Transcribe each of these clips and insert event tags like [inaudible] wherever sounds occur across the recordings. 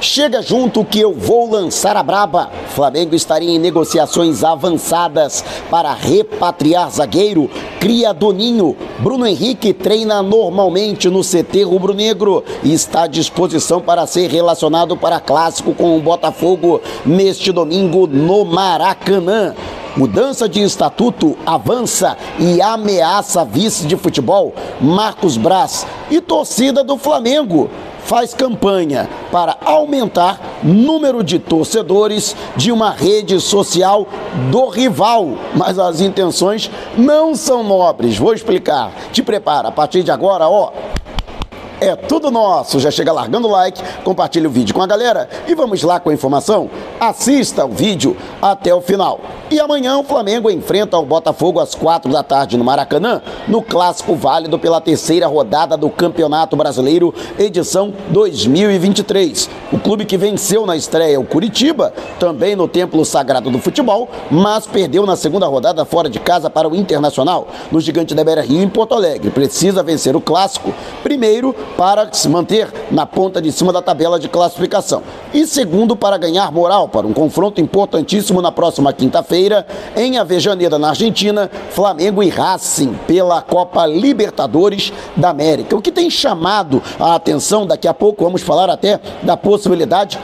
Chega junto que eu vou lançar a braba. Flamengo estaria em negociações avançadas para repatriar zagueiro. Cria Doninho. Bruno Henrique treina normalmente no CT rubro-negro e está à disposição para ser relacionado para clássico com o Botafogo neste domingo no Maracanã. Mudança de estatuto avança e ameaça vice de futebol Marcos Braz e torcida do Flamengo faz campanha para aumentar número de torcedores de uma rede social do rival, mas as intenções não são nobres. Vou explicar. Te prepara a partir de agora, ó. É tudo nosso. Já chega largando o like, compartilha o vídeo com a galera e vamos lá com a informação. Assista o vídeo até o final. E amanhã o Flamengo enfrenta o Botafogo às quatro da tarde no Maracanã, no clássico válido pela terceira rodada do Campeonato Brasileiro, edição 2023. O clube que venceu na estreia o Curitiba, também no Templo Sagrado do Futebol, mas perdeu na segunda rodada fora de casa para o Internacional, no Gigante da Beira Rio em Porto Alegre. Precisa vencer o clássico, primeiro para se manter na ponta de cima da tabela de classificação, e segundo para ganhar moral para um confronto importantíssimo na próxima quinta-feira em Avejaneira, na Argentina, Flamengo e Racing pela Copa Libertadores da América. O que tem chamado a atenção, daqui a pouco vamos falar até da possibilidade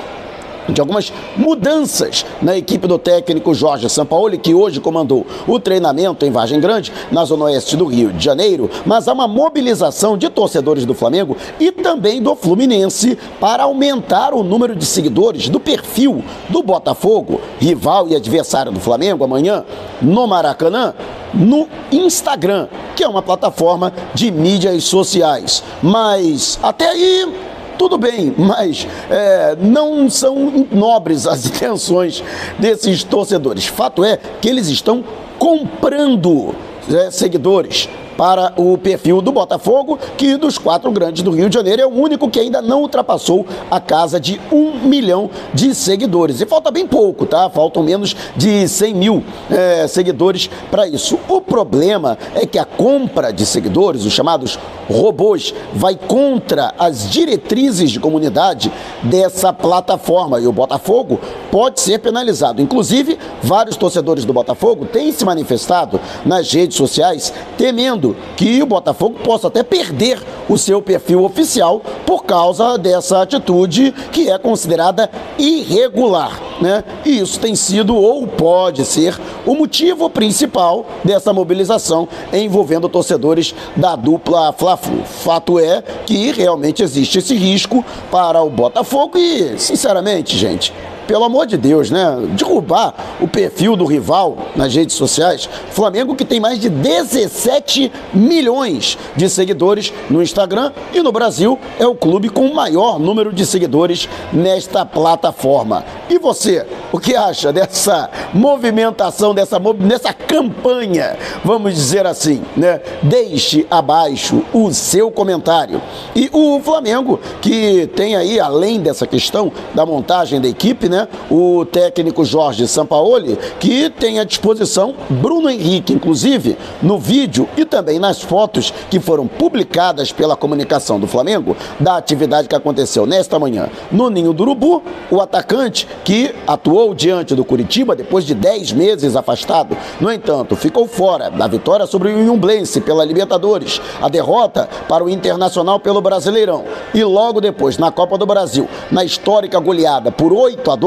de algumas mudanças na equipe do técnico Jorge Sampaoli, que hoje comandou o treinamento em Vargem Grande, na zona oeste do Rio de Janeiro, mas há uma mobilização de torcedores do Flamengo e também do Fluminense para aumentar o número de seguidores do perfil do Botafogo, rival e adversário do Flamengo amanhã no Maracanã, no Instagram, que é uma plataforma de mídias sociais. Mas até aí tudo bem, mas é, não são nobres as [laughs] intenções desses torcedores. Fato é que eles estão comprando é, seguidores para o perfil do Botafogo, que dos quatro grandes do Rio de Janeiro é o único que ainda não ultrapassou a casa de um milhão de seguidores. E falta bem pouco, tá? Faltam menos de 100 mil é, seguidores para isso. O problema é que a compra de seguidores, os chamados robôs, vai contra as diretrizes de comunidade dessa plataforma. E o Botafogo pode ser penalizado. Inclusive, vários torcedores do Botafogo têm se manifestado nas redes sociais temendo que o Botafogo possa até perder o seu perfil oficial por causa dessa atitude que é considerada irregular. Né? E isso tem sido ou pode ser o motivo principal dessa mobilização envolvendo torcedores da dupla Fla-Flu. Fato é que realmente existe esse risco para o Botafogo e, sinceramente, gente, pelo amor de Deus, né? Derrubar o perfil do rival nas redes sociais. Flamengo que tem mais de 17 milhões de seguidores no Instagram e no Brasil é o clube com o maior número de seguidores nesta plataforma. E você, o que acha dessa movimentação, dessa, dessa campanha, vamos dizer assim, né? Deixe abaixo o seu comentário. E o Flamengo, que tem aí, além dessa questão da montagem da equipe, né? O técnico Jorge Sampaoli, que tem à disposição Bruno Henrique, inclusive, no vídeo e também nas fotos que foram publicadas pela comunicação do Flamengo, da atividade que aconteceu nesta manhã no Ninho do Urubu, o atacante que atuou diante do Curitiba depois de 10 meses afastado. No entanto, ficou fora da vitória sobre o Inhumblense pela Libertadores, a derrota para o Internacional pelo Brasileirão e logo depois na Copa do Brasil, na histórica goleada por 8 a 2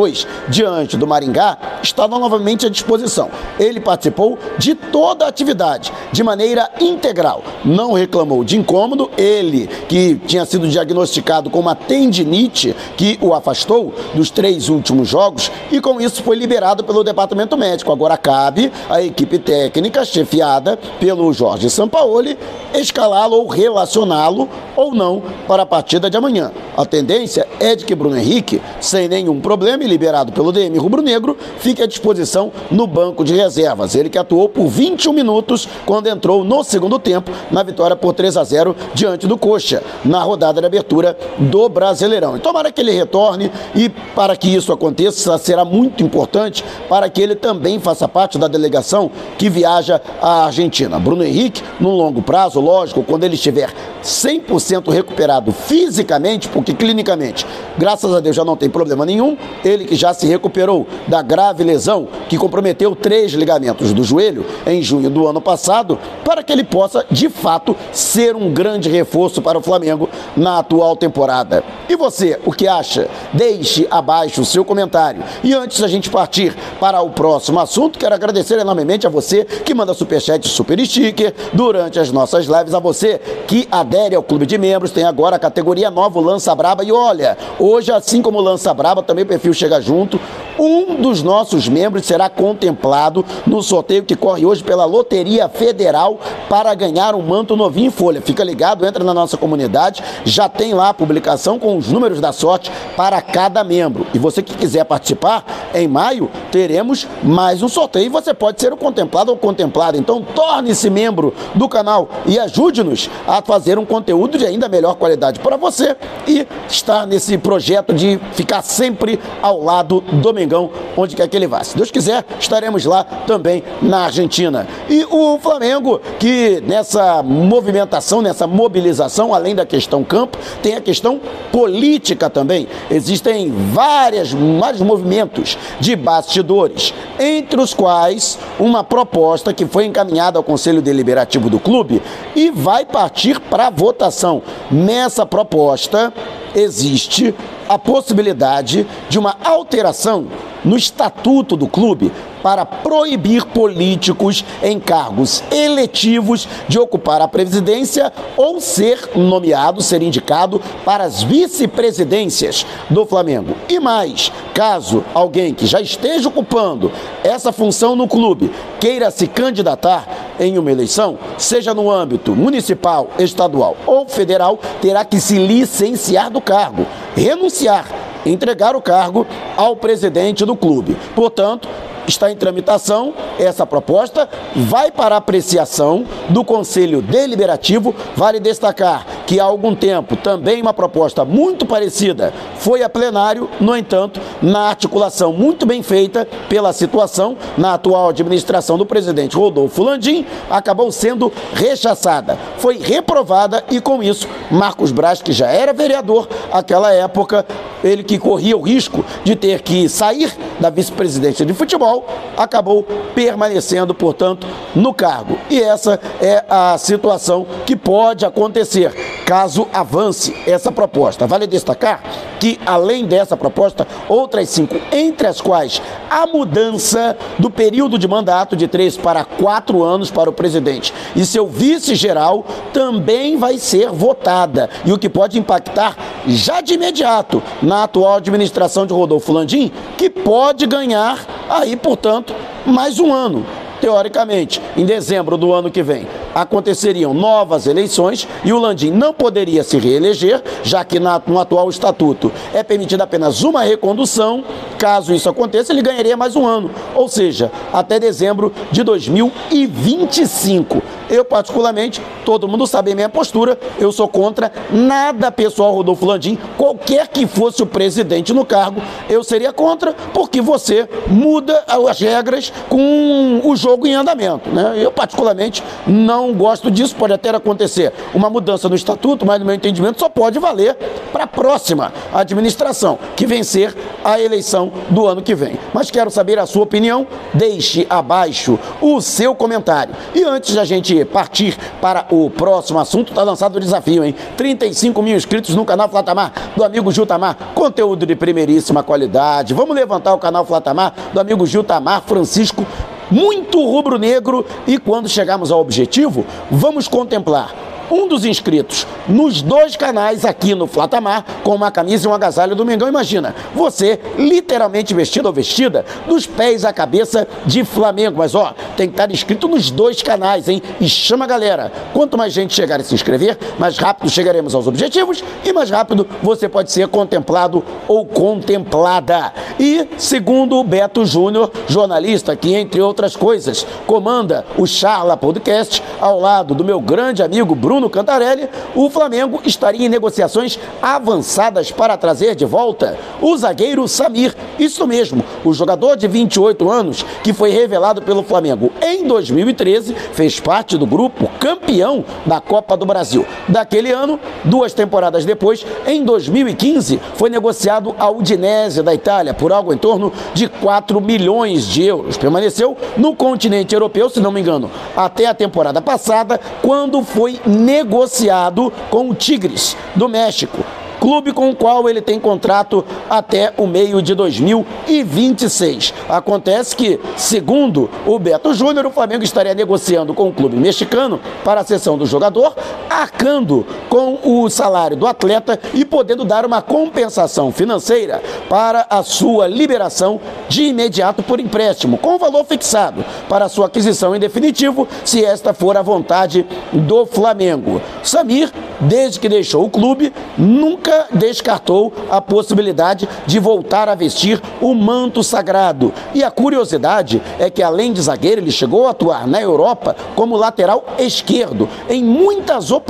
diante do Maringá, estava novamente à disposição. Ele participou de toda a atividade de maneira integral. Não reclamou de incômodo, ele que tinha sido diagnosticado com uma tendinite que o afastou dos três últimos jogos e com isso foi liberado pelo departamento médico. Agora cabe à equipe técnica chefiada pelo Jorge Sampaoli escalá-lo ou relacioná-lo ou não para a partida de amanhã. A tendência é de que Bruno Henrique, sem nenhum problema e liberado pelo DM rubro-negro, fique à disposição no banco de reservas. Ele que atuou por 21 minutos quando entrou no segundo tempo na vitória por 3 a 0 diante do Coxa, na rodada de abertura do Brasileirão. E tomara que ele retorne e para que isso aconteça será muito importante para que ele também faça parte da delegação que viaja à Argentina. Bruno Henrique, no longo prazo, lógico, quando ele estiver 100% recuperado fisicamente, porque clinicamente, graças a Deus, já não tem problema nenhum, ele que já se recuperou da grave lesão que comprometeu três ligamentos do joelho em junho do ano passado, para que ele possa, de fato, ser um grande reforço para o Flamengo na atual temporada. E você, o que acha? Deixe abaixo o seu comentário. E antes da gente partir para o próximo assunto, quero agradecer enormemente a você que manda superchat super sticker durante as nossas lives, a você que adere ao clube de membros, tem agora a categoria nova, o Lança Braba. E olha, hoje, assim como Lança Braba, também o perfil chega junto. Um dos nossos membros será contemplado no sorteio que corre hoje pela Loteria Federal para ganhar um manto novinho em folha. Fica ligado, entra na nossa comunidade, já tem lá a publicação com os números da sorte para cada membro. E você que quiser participar, em maio teremos mais um sorteio e você pode ser o contemplado ou contemplada. Então torne-se membro do canal e ajude-nos a fazer um conteúdo de ainda melhor qualidade para você e estar nesse projeto de ficar sempre ao lado do Mengão, onde quer que ele vá. Se Deus quiser, estaremos lá também na Argentina. E o Flamengo, que nessa movimentação, nessa mobilização, além da questão campo, tem a questão política também. Existem várias, vários movimentos de bastidores, entre os quais uma proposta que foi encaminhada ao Conselho Deliberativo do clube e vai partir para votação. Nessa proposta existe a possibilidade de uma alteração no estatuto do clube para proibir políticos em cargos eletivos de ocupar a presidência ou ser nomeado, ser indicado para as vice-presidências do Flamengo. E mais, caso alguém que já esteja ocupando essa função no clube queira se candidatar em uma eleição, seja no âmbito municipal, estadual ou federal, terá que se licenciar do cargo, renunciar entregar o cargo ao presidente do clube. Portanto, está em tramitação essa proposta, vai para apreciação do Conselho Deliberativo. Vale destacar que há algum tempo também uma proposta muito parecida foi a plenário, no entanto, na articulação muito bem feita pela situação na atual administração do presidente Rodolfo Landim, acabou sendo rechaçada. Foi reprovada e com isso Marcos Braz, que já era vereador aquela época, ele que corria o risco de ter que sair da vice-presidência de futebol, acabou permanecendo, portanto, no cargo. E essa é a situação que pode acontecer caso avance essa proposta. Vale destacar que, além dessa proposta, outras cinco, entre as quais a mudança do período de mandato de três para quatro anos para o presidente e seu vice-geral, também vai ser votada. E o que pode impactar já de imediato na atual administração de Rodolfo Landim, que pode ganhar aí, portanto, mais um ano teoricamente, em dezembro do ano que vem, aconteceriam novas eleições e o Landim não poderia se reeleger, já que no atual estatuto é permitida apenas uma recondução. Caso isso aconteça, ele ganharia mais um ano, ou seja, até dezembro de 2025. Eu, particularmente, todo mundo sabe a minha postura, eu sou contra nada pessoal Rodolfo Landim, qualquer que fosse o presidente no cargo, eu seria contra, porque você muda as regras com o jogo em andamento. Né? Eu, particularmente, não gosto disso, pode até acontecer uma mudança no estatuto, mas no meu entendimento só pode valer para a próxima administração, que vencer a eleição do ano que vem. Mas quero saber a sua opinião, deixe abaixo o seu comentário. E antes da gente partir para o próximo assunto, está lançado o desafio, hein? 35 mil inscritos no canal Flatamar, do amigo Jutamar, conteúdo de primeiríssima qualidade. Vamos levantar o canal Flatamar, do amigo Jutamar Francisco, muito rubro-negro. E quando chegarmos ao objetivo, vamos contemplar um dos inscritos nos dois canais aqui no Flatamar com uma camisa e um agasalho do Mengão. Imagina, você literalmente vestido ou vestida dos pés à cabeça de Flamengo. Mas ó, tem que estar inscrito nos dois canais, hein? E chama a galera. Quanto mais gente chegar a se inscrever, mais rápido chegaremos aos objetivos e mais rápido você pode ser contemplado ou contemplada. E segundo o Beto Júnior, jornalista que, entre outras coisas, comanda o Charla Podcast ao lado do meu grande amigo Bruno Bruno Cantarelli, o Flamengo estaria em negociações avançadas para trazer de volta o zagueiro Samir. Isso mesmo, o jogador de 28 anos, que foi revelado pelo Flamengo em 2013, fez parte do grupo campeão da Copa do Brasil. Daquele ano, duas temporadas depois, em 2015, foi negociado ao Udinese da Itália por algo em torno de 4 milhões de euros. Permaneceu no continente europeu, se não me engano, até a temporada passada, quando foi negociado com o Tigres do México clube com o qual ele tem contrato até o meio de 2026. Acontece que, segundo o Beto Júnior, o Flamengo estaria negociando com o clube mexicano para a cessão do jogador, arcando com o salário do atleta e podendo dar uma compensação financeira para a sua liberação de imediato por empréstimo, com valor fixado para sua aquisição em definitivo, se esta for a vontade do Flamengo. Samir, desde que deixou o clube, nunca descartou a possibilidade de voltar a vestir o manto sagrado. E a curiosidade é que, além de zagueiro, ele chegou a atuar na Europa como lateral esquerdo em muitas oportunidades,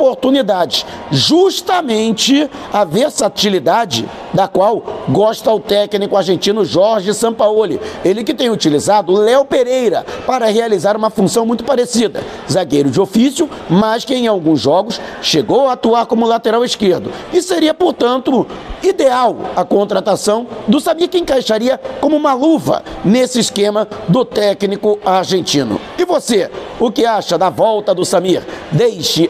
justamente a versatilidade da qual gosta o técnico argentino Jorge Sampaoli. Ele que tem utilizado Léo Pereira para realizar uma função muito parecida. Zagueiro de ofício, mas que em alguns jogos chegou a atuar como lateral esquerdo. E seria, portanto, ideal a contratação do Samir que encaixaria como uma luva nesse esquema do técnico argentino. E você, o que acha da volta do Samir? Deixe